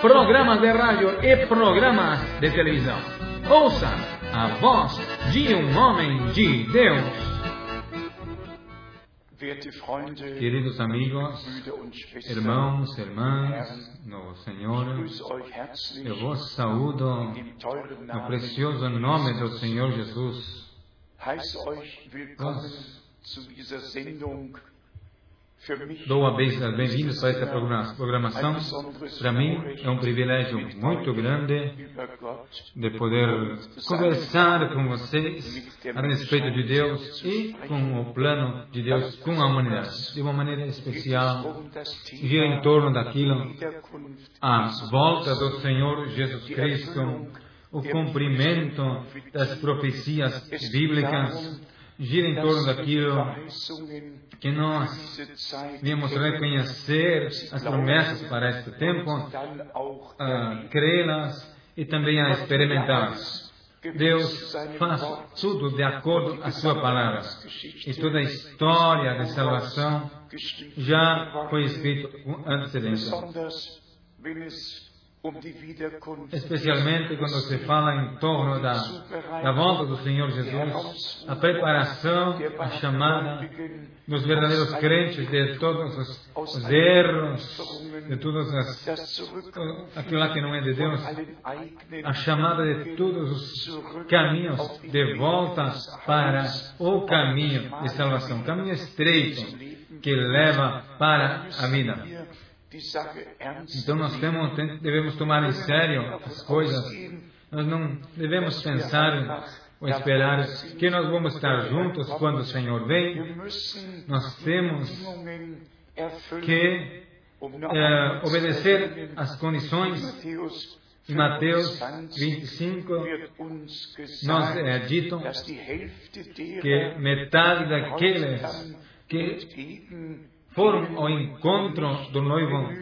programas de rádio e programas de televisão. Ouça a voz de um homem de Deus. Queridos amigos, irmãos, irmãs, no Senhor, eu vos saúdo no precioso nome do Senhor Jesus. Dou bem-vindos a esta programação. Para mim é um privilégio muito grande de poder conversar com vocês a respeito de Deus e com o plano de Deus com a humanidade. De uma maneira especial, gira em torno daquilo, a volta do Senhor Jesus Cristo, o cumprimento das profecias bíblicas gira em torno daquilo que nós viemos reconhecer as promessas para este tempo, uh, crê-las e também a experimentá-las. Deus faz tudo de acordo com a sua palavra. E toda a história de salvação já foi escrita com antecedência especialmente quando se fala em torno da, da volta do Senhor Jesus, a preparação, a chamada dos verdadeiros crentes de todos os, os erros, de todas as, aquilo que não é de Deus, a chamada de todos os caminhos de volta para o caminho de salvação, caminho estreito que leva para a vida. Então nós temos, devemos tomar em sério as coisas. Nós não devemos pensar ou esperar que nós vamos estar juntos quando o Senhor vem. Nós temos que é, obedecer às condições. Em Mateus 25, nós é dito que metade daqueles que foram ao encontro do noivo,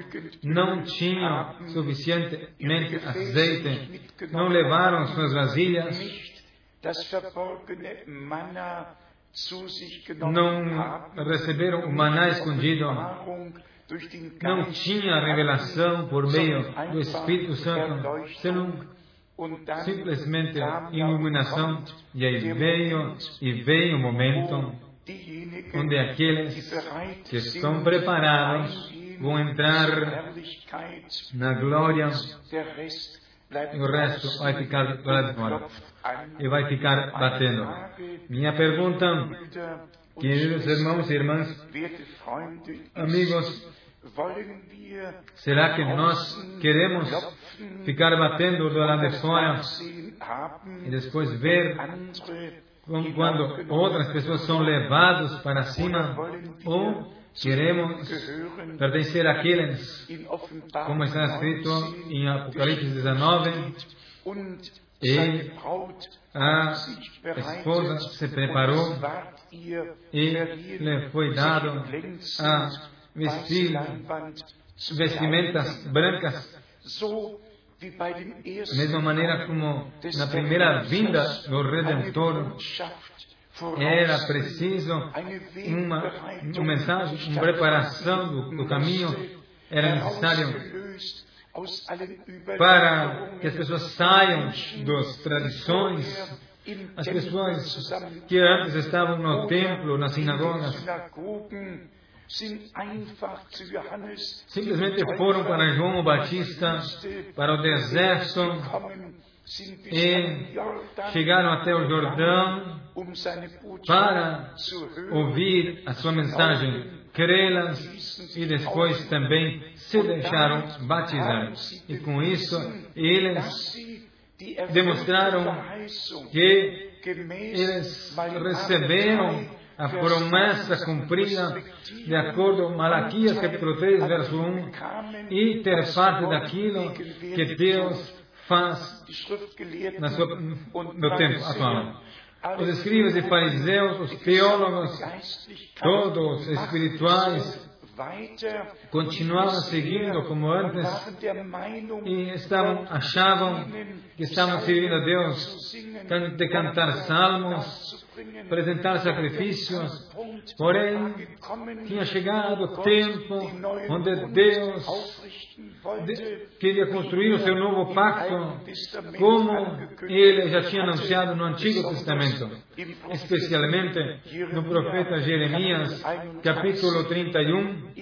não tinham suficientemente azeite, não levaram suas vasilhas, não receberam o maná escondido, não tinha revelação por meio do Espírito Santo, senão simplesmente iluminação, e aí veio, e veio o momento onde aqueles que estão preparados vão entrar na glória e o resto vai ficar lá de fora e vai ficar batendo. Minha pergunta, queridos irmãos e irmãs, amigos, será que nós queremos ficar batendo do lado de fora e depois ver quando outras pessoas são levadas para cima, ou queremos pertencer àqueles, como está escrito em Apocalipse 19, e a esposa se preparou e lhe foi dado a vestir vestimentas brancas da mesma maneira como na primeira vinda do Redentor era preciso uma, uma mensagem, uma preparação do, do caminho, era necessário para que as pessoas saiam das tradições, as pessoas que antes estavam no templo, nas sinagogas, Simplesmente foram para João Batista, para o deserto, e chegaram até o Jordão para ouvir a sua mensagem, crê-las e depois também se deixaram batizar. E com isso, eles demonstraram que eles receberam a promessa cumprida de acordo com Malaquias capítulo 3, verso 1, e ter parte daquilo que Deus faz sua, no tempo atual. Os escribas e fariseus, os teólogos, todos espirituais, continuavam seguindo como antes e estavam, achavam que estavam servindo a Deus de cantar salmos, apresentar sacrifícios, porém tinha chegado o tempo onde Deus queria construir o seu novo pacto, como ele já tinha anunciado no Antigo Testamento, especialmente no profeta Jeremias, capítulo 31.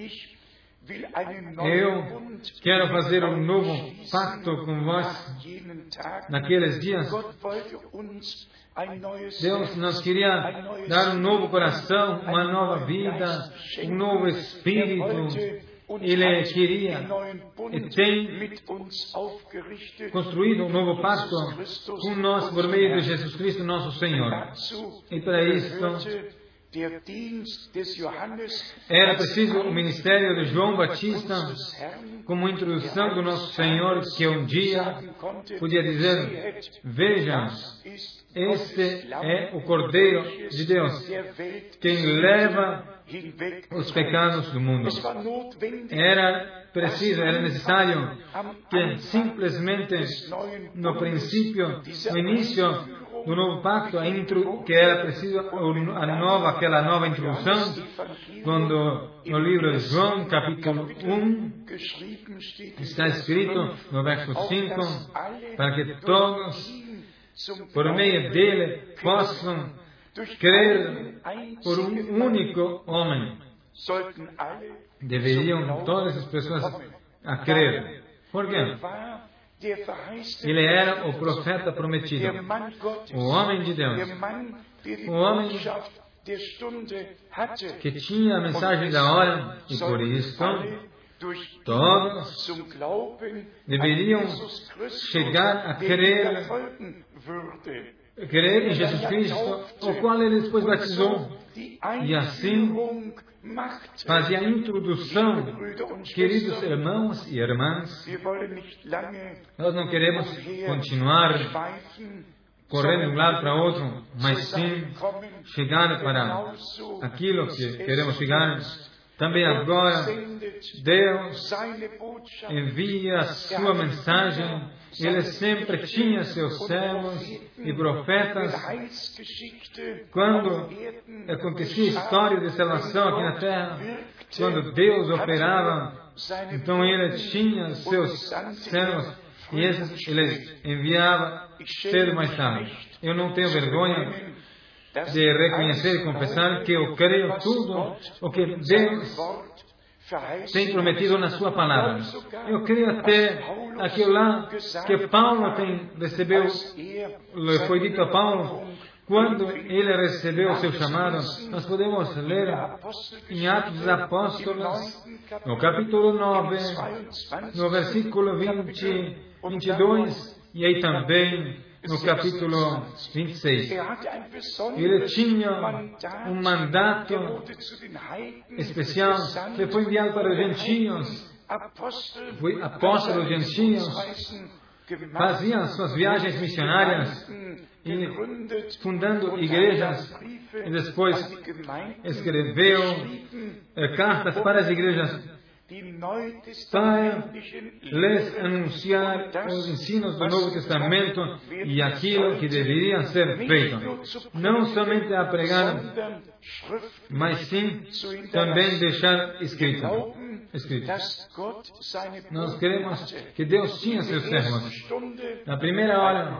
Eu quero fazer um novo pacto com vós naqueles dias. Deus nos queria dar um novo coração, uma nova vida, um novo espírito ele queria e tem construído um novo pacto com nós por meio de Jesus Cristo, nosso Senhor. E para isso, era preciso o ministério de João Batista como introdução do nosso Senhor, que um dia podia dizer: Vejam, este é o Cordeiro de Deus, quem leva os pecados do mundo. Era preciso, era necessário que simplesmente no princípio, no início do novo pacto, que era preciso a nova, aquela nova introdução, quando no livro de João, capítulo 1, está escrito no verso 5, para que todos, por meio dele, possam crer por um único homem. Deveriam todas as pessoas a crer. Por quê? Ele era o profeta prometido, o homem de Deus, o homem que tinha a mensagem da hora e por isso todos deveriam chegar a crer, crer em Jesus Cristo, o qual ele depois batizou. E assim fazia a introdução, queridos irmãos e irmãs, nós não queremos continuar correndo de um lado para outro, mas sim chegar para aquilo que queremos chegar. Também agora, Deus envia a sua mensagem. Ele sempre tinha seus servos e profetas. Quando acontecia a história de salvação aqui na terra, quando Deus operava, então ele tinha seus servos e esses ele enviava cedo mais tarde. Eu não tenho vergonha de reconhecer e confessar que eu creio tudo o que Deus tem prometido na sua palavra. Eu creio até aquilo lá que Paulo tem recebeu, foi dito a Paulo, quando ele recebeu o seu chamado, nós podemos ler em Atos dos Apóstolos, no capítulo 9, no versículo 20, 22, e aí também no capítulo 26. Ele tinha um mandato especial, ele foi enviado para os gentios, foi apóstolo gentios, fazia suas viagens missionárias e fundando igrejas. E depois escreveu eh, cartas para as igrejas para lhes anunciar os ensinos do Novo Testamento e aquilo que deveria ser feito. Não somente a pregar, mas sim também deixar escrito. Escrito. Nós queremos que Deus tinha seus servos. Na primeira hora,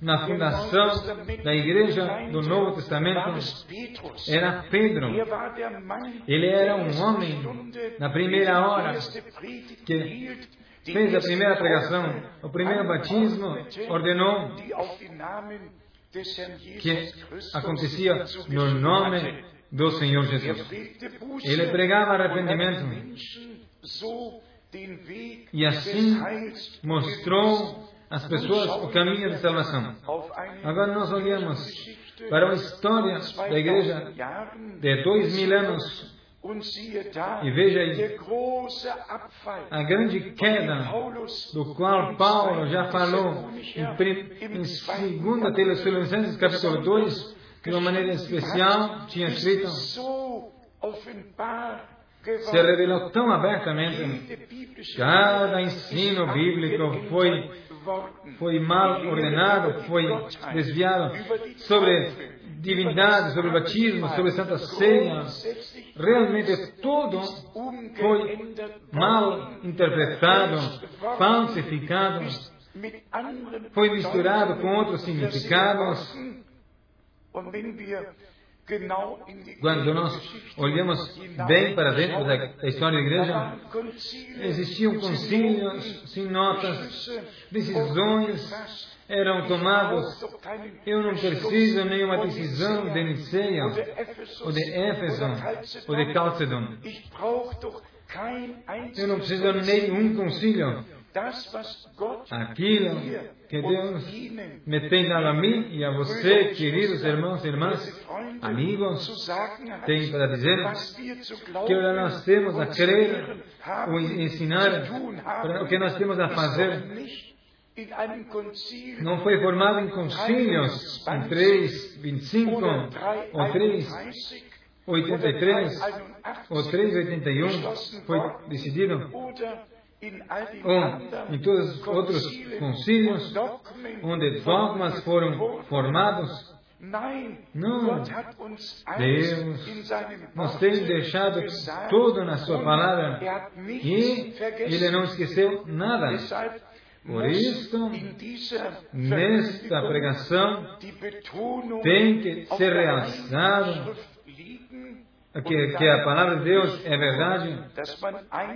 na fundação da igreja do Novo Testamento, era Pedro. Ele era um homem, na primeira hora, que fez a primeira pregação, o primeiro batismo, ordenou que acontecia no nome do Senhor Jesus. Ele pregava arrependimento e assim mostrou às pessoas o caminho de salvação. Agora nós olhamos para uma história da igreja de dois mil anos E veja aí a grande queda do qual Paulo já falou em, em 2 Tessalonicenses capítulo 2, de uma maneira especial, tinha escrito se revelou tão abertamente. Cada ensino bíblico foi, foi mal ordenado, foi desviado sobre divindade, sobre batismo, sobre Santa Ceia. Realmente tudo foi mal interpretado, falsificado, foi misturado com outros significados. Quando nós olhamos bem para dentro da, história da igreja, existiam concílios, sem notas, decisões eram tomados. Eu não preciso nenhuma decisão de Niceia, ou de Éfeso, ou de Chalcedon. Eu não preciso nenhum concílio. Aquilo que Deus me dado a mim e a você, queridos irmãos e irmãs, amigos, tem para dizer que nós temos a crer ou ensinar o que nós temos a fazer não foi formado em concílios em 3, 25 ou 3, 83 ou 3, 81 foi decidido ou em todos os outros concílios onde dogmas foram formados. não, Deus nos tem deixado tudo na Sua palavra e Ele não esqueceu nada. Por isso, nesta pregação, tem que ser realçado que, que a palavra de Deus? É verdade?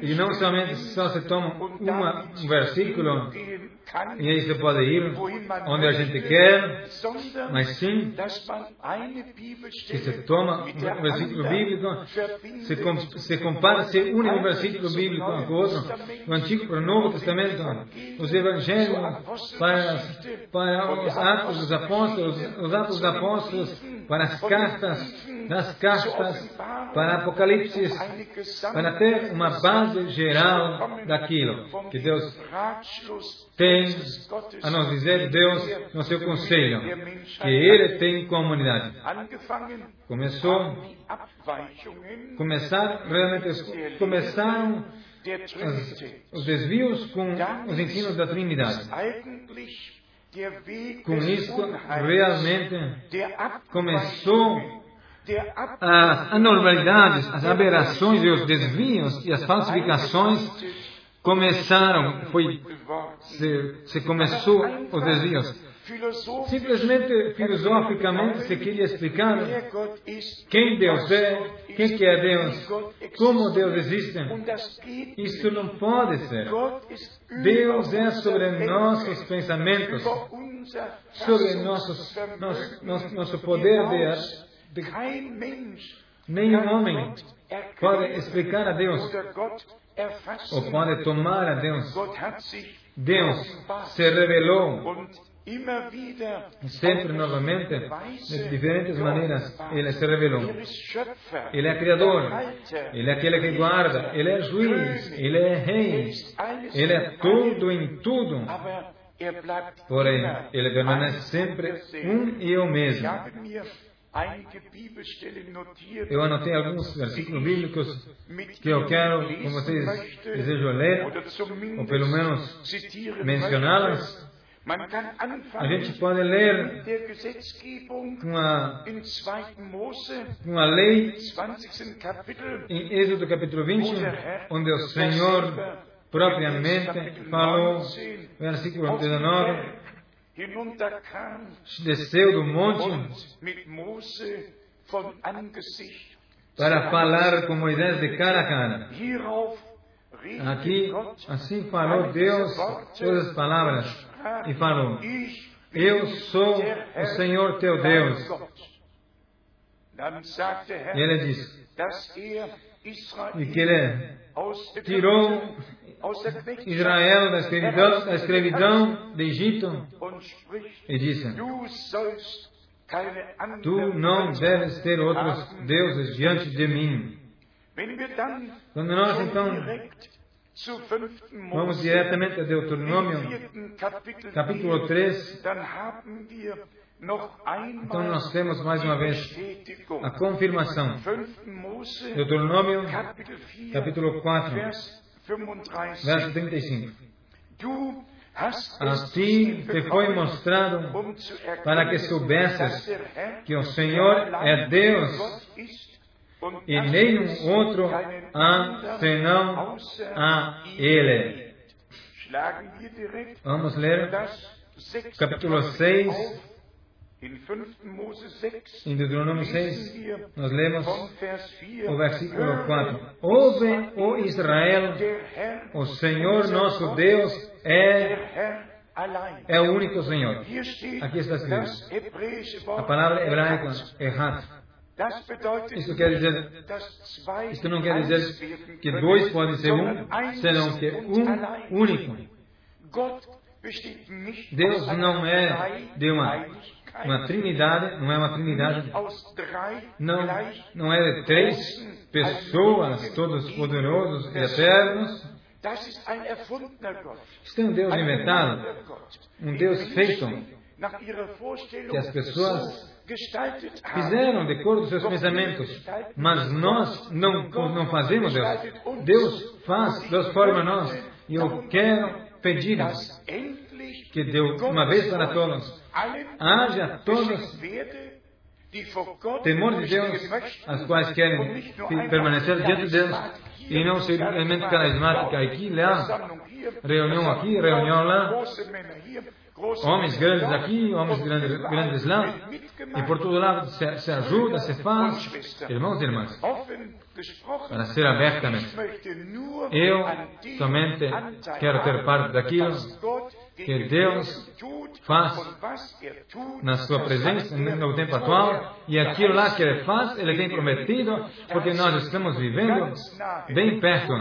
E não somente só se toma uma, um versículo e aí você pode ir onde a gente quer, mas sim que se toma um versículo bíblico, se, com, se compara, se une um versículo bíblico com o outro, o Antigo para o Novo Testamento, os Evangelhos para, para os Atos dos Apóstolos, os Atos dos Apóstolos para as cartas, das cartas para Apocalipse, para ter uma base geral daquilo que Deus tem a nos dizer, Deus, no seu conselho, que Ele tem com a humanidade. Começou, começaram, realmente, começaram os desvios com os ensinos da Trindade. Com isso, realmente, começou as anormalidades, as aberrações e os desvios e as falsificações começaram, foi, se, se começou os desvios. Simplesmente, filosoficamente, se queria explicar quem Deus é, quem que é Deus, como Deus existe. Isso não pode ser. Deus é sobre nossos pensamentos, sobre nossos, nosso, nosso, nosso poder de Nenhum homem pode explicar a Deus ou pode tomar a Deus. Deus se revelou sempre novamente, de diferentes maneiras, Ele se revelou. Ele é Criador, Ele é aquele que guarda, Ele é juiz, Ele é rei, Ele é tudo em tudo. Porém, Ele permanece sempre um e o mesmo. Eu anotei alguns versículos bíblicos que eu quero, com vocês desejam ler, ou pelo menos mencioná-las. A gente pode ler uma, uma lei em Êxodo capítulo 20, onde o Senhor propriamente falou, versículo 19, desceu do monte para falar com Moisés de cara a cara. Aqui, assim falou Deus todas as palavras. E falou: Eu sou o Senhor teu Deus. E ele disse: E que ele tirou Israel da escravidão, da escravidão de Egito e disse: Tu não deves ter outros deuses diante de mim. Quando nós então vamos diretamente a Deuteronômio, capítulo 3, então nós temos mais uma vez a confirmação. Deuteronômio, capítulo 4, verso 35. A ti te foi mostrado para que soubesses que o Senhor é Deus e nenhum outro há senão a Ele. Vamos ler capítulo 6, em Deuteronômio 6, nós lemos o versículo 4. Ouve, o Israel, o Senhor nosso Deus é, é o único Senhor. Aqui está escrito. A palavra hebraica é hat. Isso quer dizer, isso não quer dizer que dois podem ser um, senão que um único. Deus não é de uma uma trindade, não é uma trindade, não, não é três pessoas, todos poderosos e eternos. Isso é um Deus inventado, um Deus feito, que as pessoas fizeram de acordo com seus pensamentos, mas nós não, não fazemos Deus. Deus faz, Deus forma nós. E eu quero pedir que Deus, uma vez para todos, haja todos temor de Deus, as quais querem permanecer diante de Deus e não simplesmente carismática aqui, lá, reunião aqui, reunião lá, homens grandes aqui, homens grandes, grandes lá, e por todo lado se, se ajuda, se faz, irmãos e irmãs, para ser abertamente. Eu somente quero ter parte daquilo que Deus faz na sua presença no tempo atual e aquilo lá que Ele faz, Ele tem prometido, porque nós estamos vivendo bem perto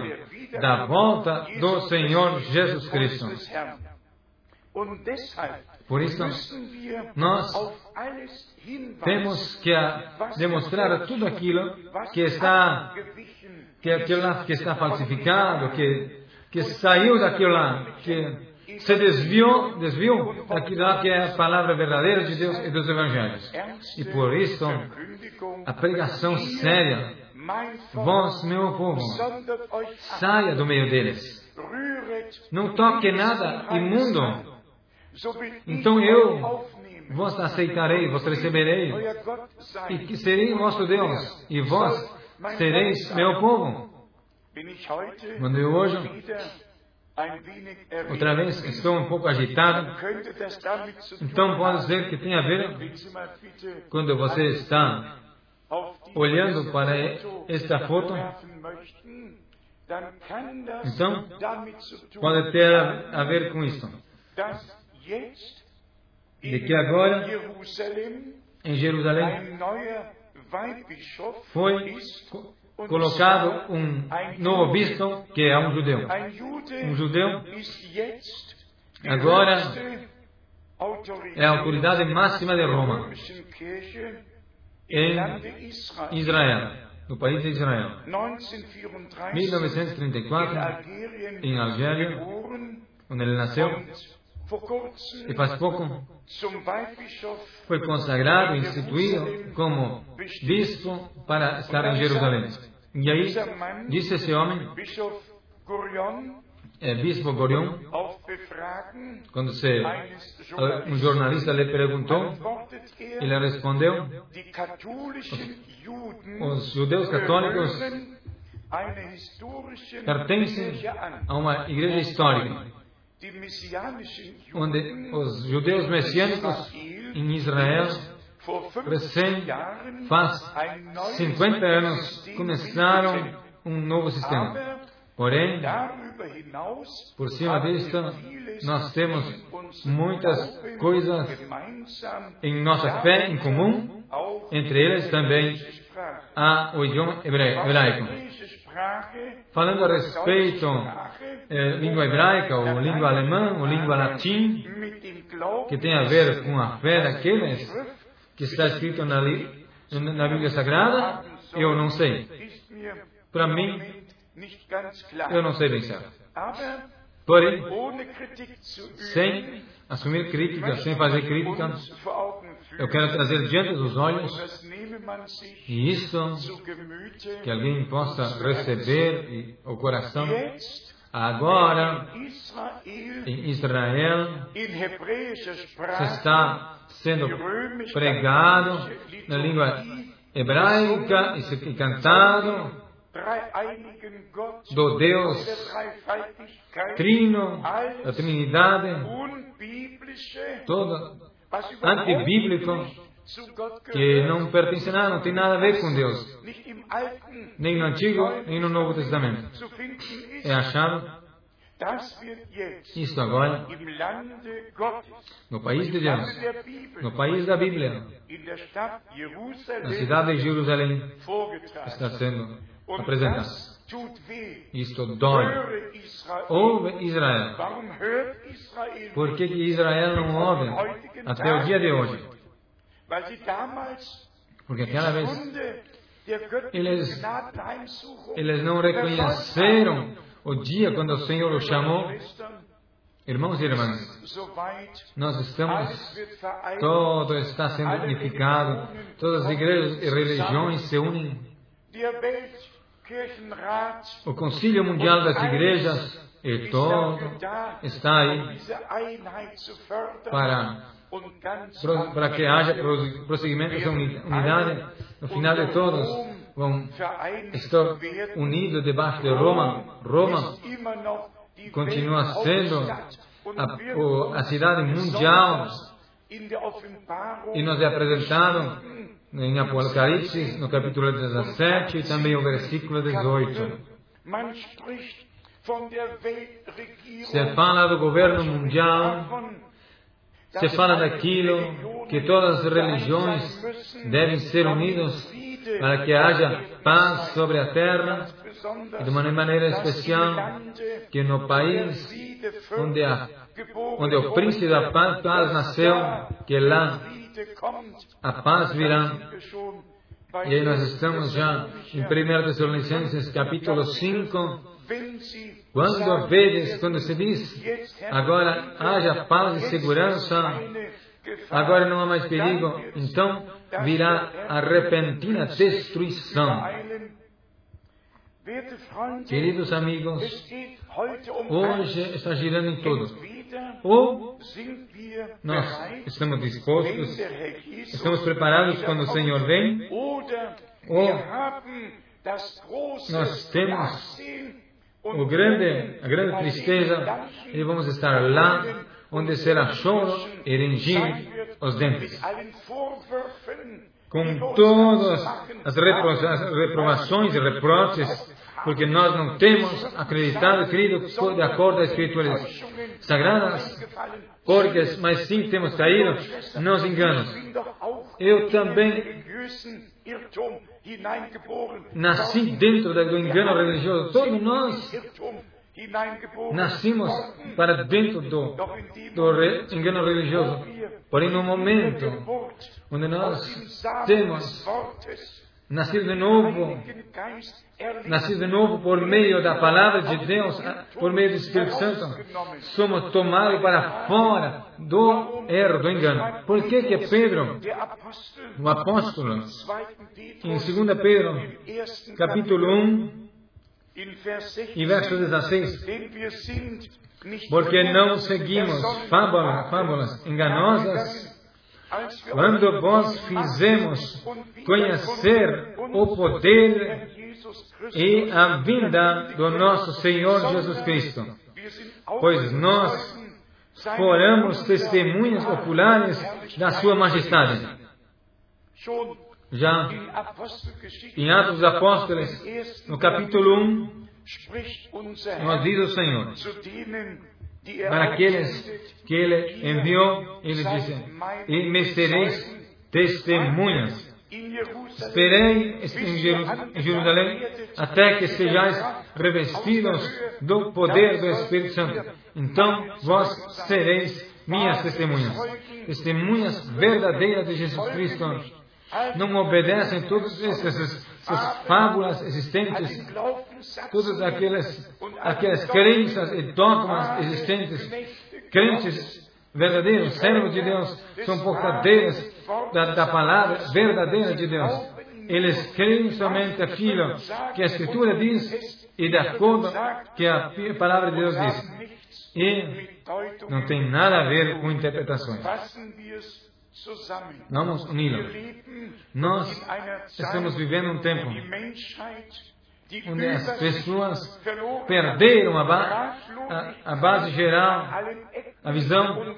da volta do Senhor Jesus Cristo. Por isso, nós temos que demonstrar tudo aquilo que está, que, aquilo lá que está falsificado, que, que saiu daquilo lá, que se desviou, desviou daquilo lá que é a palavra verdadeira de Deus e dos evangelhos. E por isso, a pregação séria, vós, meu povo, saia do meio deles. Não toque nada imundo. Então eu vos aceitarei, vos receberei, e que serei vosso Deus, e vós sereis meu povo. Quando eu hoje Outra vez estou um pouco agitado. Então pode ser que tenha a ver quando você está olhando para esta foto. Então pode ter a ver com isso. De que agora em Jerusalém foi colocado um novo bispo que é um judeu. Um judeu agora é a autoridade máxima de Roma em Israel, no país de Israel. 1934, em Algéria, onde ele nasceu, e faz pouco foi consagrado, instituído como bispo para estar em Jerusalém. E aí, disse esse homem, é, bispo Gorion, quando se, um jornalista lhe perguntou, ele respondeu: os judeus católicos pertencem a uma igreja histórica onde os judeus messiânicos em Israel, recém faz 50 anos, começaram um novo sistema. Porém, por cima disso, nós temos muitas coisas em nossa fé em comum, entre eles também há o idioma hebraico. Falando a respeito é, língua hebraica, ou língua alemã, ou língua latim, que tem a ver com a fé daqueles que está escrito na, na Bíblia Sagrada, eu não sei. para mim, eu não sei bem certo. Porém, sem assumir crítica, sem fazer crítica, eu quero trazer diante dos olhos e isso que alguém possa receber e, o coração agora em Israel se está sendo pregado na língua hebraica e cantado do Deus Trino, da Trinidade, todo antibíblico, que não pertence a nada, não tem nada a ver com Deus, nem no Antigo, nem no Novo Testamento. É achado isso agora, no país de Deus, no país da Bíblia, na cidade de Jerusalém, está sendo apresentado. Isto dói. Ouve Israel. Por que, que Israel não ouve até o dia de hoje? Porque aquela vez eles, eles não reconheceram o dia quando o Senhor o chamou. Irmãos e irmãs, nós estamos, todo está sendo unificado, todas as igrejas e religiões se unem. O Concílio Mundial das Igrejas e todo está aí para, para que haja prosseguimento dessa unidade. No final de todos vão estar unidos debaixo de Roma. Roma continua sendo a, a cidade mundial e nos é apresentado em Apocalipse, no capítulo 17 e também o versículo 18. Se fala do governo mundial, se fala daquilo que todas as religiões devem ser unidas para que haja paz sobre a terra e de uma maneira especial que no país onde, a, onde o príncipe da paz, paz nasceu, que lá a paz virá. E aí nós estamos já em 1 Tessalonicenses capítulo 5. Quando vedes, quando se diz, agora haja paz e segurança, agora não há mais perigo, então virá a repentina destruição. Queridos amigos, hoje está girando em tudo. Ou nós estamos dispostos, estamos preparados quando o Senhor vem, ou nós temos o grande, a grande tristeza e vamos estar lá onde será choro e ranger os dentes. Com todas as reprovações e reproches porque nós não temos acreditado, querido, de acordo às escrituras sagradas, porque, mas sim temos caído nos enganos. Eu também nasci dentro do engano religioso. Todos nós nascimos para dentro do, do engano religioso. Porém, no momento onde nós temos nascido de novo, nascido de novo por meio da palavra de Deus, por meio do Espírito Santo, somos tomados para fora do erro, do engano. Por que que Pedro, o apóstolo, em 2 Pedro, capítulo 1, e verso 16, porque não seguimos fábulas, fábulas enganosas quando vós fizemos conhecer o poder e a vinda do nosso Senhor Jesus Cristo, pois nós foramos testemunhas oculares da Sua Majestade. Já em Atos dos Apóstolos, no capítulo 1, nós diz o Senhor, para aqueles que Ele enviou, Ele disse, e me sereis testemunhas. Esperei em Jerusalém até que sejais revestidos do poder do Espírito Santo. Então vós sereis minhas testemunhas, testemunhas verdadeiras de Jesus Cristo não obedecem todas essas, essas fábulas existentes, todas aquelas, aquelas crenças e dogmas existentes, crentes verdadeiros, servos de Deus, são portadeiros da, da palavra verdadeira de Deus. Eles creem somente aquilo que a Escritura diz e de acordo que a palavra de Deus diz. E não tem nada a ver com interpretações. Vamos uni-lo. Nós estamos vivendo um tempo onde as pessoas perderam a, ba a base geral, a visão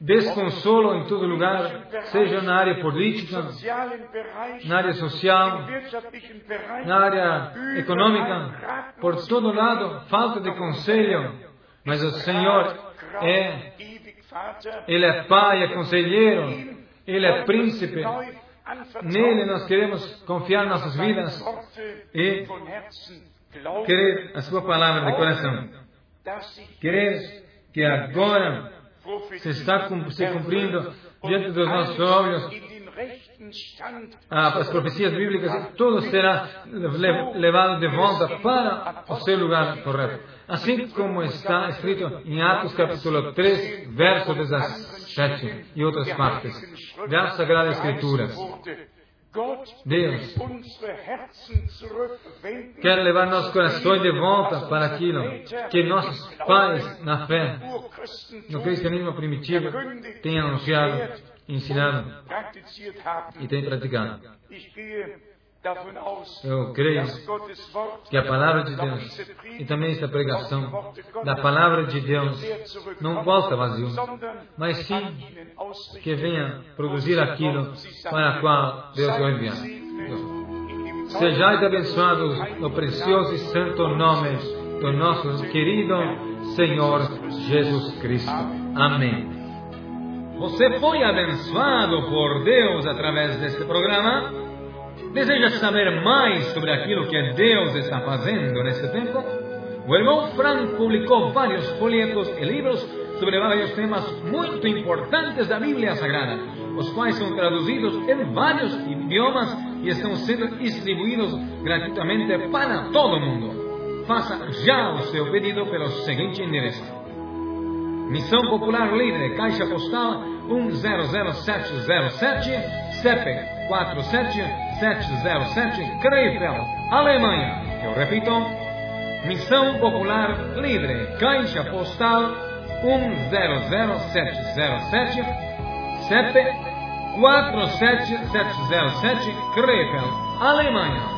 desconsolo em todo lugar, seja na área política, na área social, na área econômica, por todo lado, falta de conselho, mas o Senhor é, Ele é Pai, é conselheiro, Ele é príncipe, nele nós queremos confiar nossas vidas e querer a Sua palavra de coração, querer que agora se está se cumprindo diante dos nossos olhos as profecias bíblicas, tudo será levado de volta para o seu lugar correto. Assim como está escrito em Atos capítulo 3, verso 17 e outras partes da Sagrada Escritura. Deus quer levar nossos corações de volta para aquilo que nossos pais na fé, no cristianismo primitivo, têm anunciado, ensinado e têm praticado. Eu creio que a palavra de Deus e também esta pregação da palavra de Deus não volta vazio, mas sim que venha produzir aquilo para o qual Deus o enviar. Sejais abençoados no precioso e santo nome do nosso querido Senhor Jesus Cristo. Amém. Você foi abençoado por Deus através deste programa? Deseja saber mais sobre aquilo que Deus está fazendo nesse tempo? O irmão Frank publicou vários folhetos e livros sobre vários temas muito importantes da Bíblia Sagrada, os quais são traduzidos em vários idiomas e estão sendo distribuídos gratuitamente para todo mundo. Faça já o seu pedido pelo seguinte endereço: Missão Popular Livre, Caixa Postal 100707, CEP 47707 Krefeld, Alemanha. Eu repito, Missão Popular Livre, Caixa Postal 100707, CEP 47707 Krefeld, Alemanha.